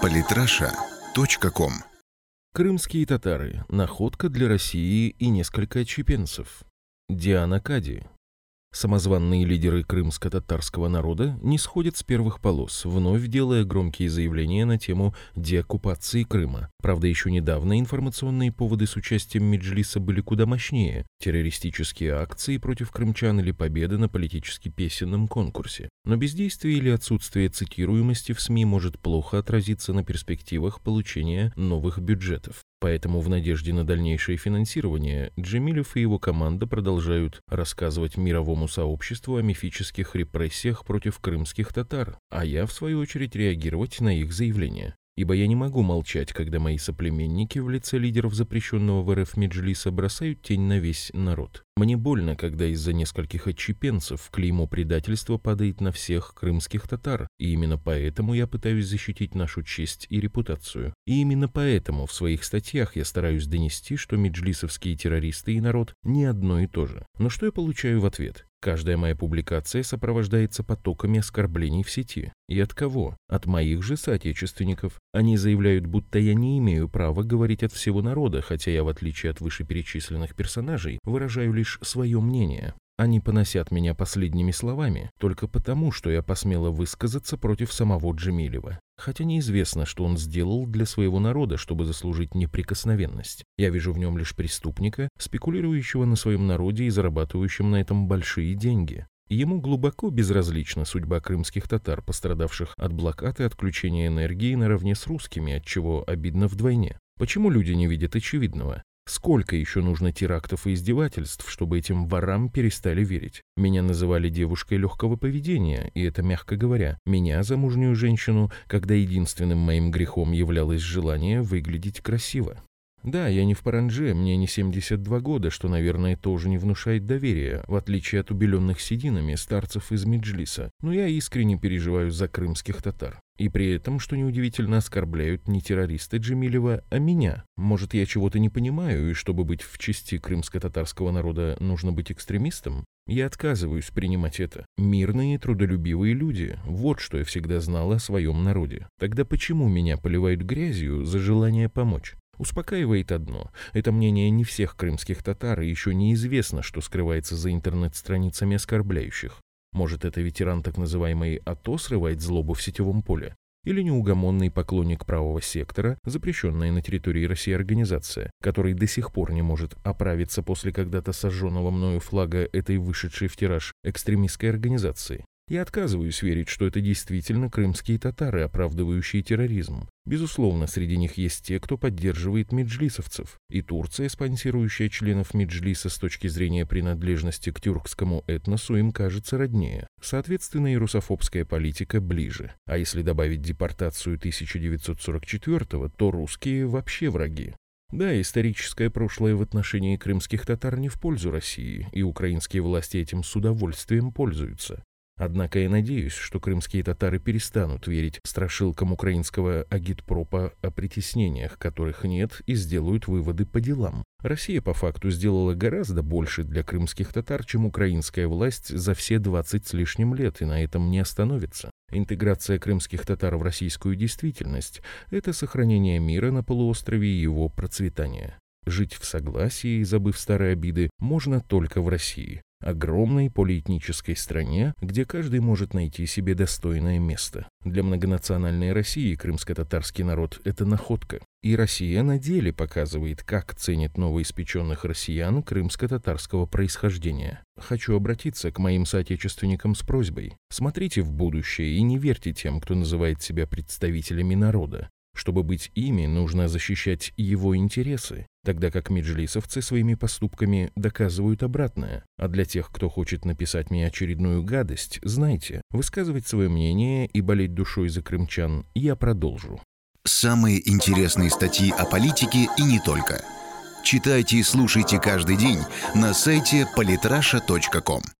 Политраша.ком Крымские татары. Находка для России и несколько отщепенцев. Диана Кади. Самозванные лидеры крымско-татарского народа не сходят с первых полос, вновь делая громкие заявления на тему деоккупации Крыма. Правда, еще недавно информационные поводы с участием Меджлиса были куда мощнее. Террористические акции против крымчан или победы на политически песенном конкурсе. Но бездействие или отсутствие цитируемости в СМИ может плохо отразиться на перспективах получения новых бюджетов. Поэтому в надежде на дальнейшее финансирование Джемилев и его команда продолжают рассказывать мировому сообществу о мифических репрессиях против крымских татар, а я, в свою очередь, реагировать на их заявления. Ибо я не могу молчать, когда мои соплеменники в лице лидеров запрещенного в РФ Меджлиса бросают тень на весь народ. Мне больно, когда из-за нескольких отчепенцев клеймо предательства падает на всех крымских татар, и именно поэтому я пытаюсь защитить нашу честь и репутацию. И именно поэтому в своих статьях я стараюсь донести, что меджлисовские террористы и народ не одно и то же. Но что я получаю в ответ? Каждая моя публикация сопровождается потоками оскорблений в сети. И от кого? От моих же соотечественников. Они заявляют, будто я не имею права говорить от всего народа, хотя я, в отличие от вышеперечисленных персонажей, выражаю лишь свое мнение. Они поносят меня последними словами только потому, что я посмела высказаться против самого Джемилева. Хотя неизвестно, что он сделал для своего народа, чтобы заслужить неприкосновенность. Я вижу в нем лишь преступника, спекулирующего на своем народе и зарабатывающим на этом большие деньги. Ему глубоко безразлична судьба крымских татар, пострадавших от блокад и отключения энергии наравне с русскими, от чего обидно вдвойне. Почему люди не видят очевидного? Сколько еще нужно терактов и издевательств, чтобы этим ворам перестали верить? Меня называли девушкой легкого поведения, и это мягко говоря. Меня, замужнюю женщину, когда единственным моим грехом являлось желание выглядеть красиво. Да, я не в паранже, мне не 72 года, что, наверное, тоже не внушает доверия, в отличие от убеленных сединами старцев из Меджлиса, но я искренне переживаю за крымских татар. И при этом, что неудивительно, оскорбляют не террористы Джемилева, а меня. Может, я чего-то не понимаю, и чтобы быть в чести крымско-татарского народа, нужно быть экстремистом? Я отказываюсь принимать это. Мирные, трудолюбивые люди. Вот что я всегда знал о своем народе. Тогда почему меня поливают грязью за желание помочь? Успокаивает одно. Это мнение не всех крымских татар, и еще неизвестно, что скрывается за интернет-страницами оскорбляющих. Может, это ветеран так называемой АТО срывает злобу в сетевом поле? Или неугомонный поклонник правого сектора, запрещенная на территории России организация, который до сих пор не может оправиться после когда-то сожженного мною флага этой вышедшей в тираж экстремистской организации? Я отказываюсь верить, что это действительно крымские татары, оправдывающие терроризм. Безусловно, среди них есть те, кто поддерживает меджлисовцев. И Турция, спонсирующая членов меджлиса с точки зрения принадлежности к тюркскому этносу, им кажется роднее. Соответственно, и русофобская политика ближе. А если добавить депортацию 1944-го, то русские вообще враги. Да, историческое прошлое в отношении крымских татар не в пользу России, и украинские власти этим с удовольствием пользуются. Однако я надеюсь, что крымские татары перестанут верить страшилкам украинского агитпропа о притеснениях, которых нет, и сделают выводы по делам. Россия по факту сделала гораздо больше для крымских татар, чем украинская власть за все 20 с лишним лет, и на этом не остановится. Интеграция крымских татар в российскую действительность – это сохранение мира на полуострове и его процветание. Жить в согласии, забыв старые обиды, можно только в России огромной полиэтнической стране, где каждый может найти себе достойное место. Для многонациональной России крымско-татарский народ – это находка. И Россия на деле показывает, как ценит новоиспеченных россиян крымско-татарского происхождения. Хочу обратиться к моим соотечественникам с просьбой. Смотрите в будущее и не верьте тем, кто называет себя представителями народа. Чтобы быть ими, нужно защищать его интересы, тогда как меджлисовцы своими поступками доказывают обратное. А для тех, кто хочет написать мне очередную гадость, знайте, высказывать свое мнение и болеть душой за крымчан я продолжу. Самые интересные статьи о политике и не только. Читайте и слушайте каждый день на сайте polytrasha.com.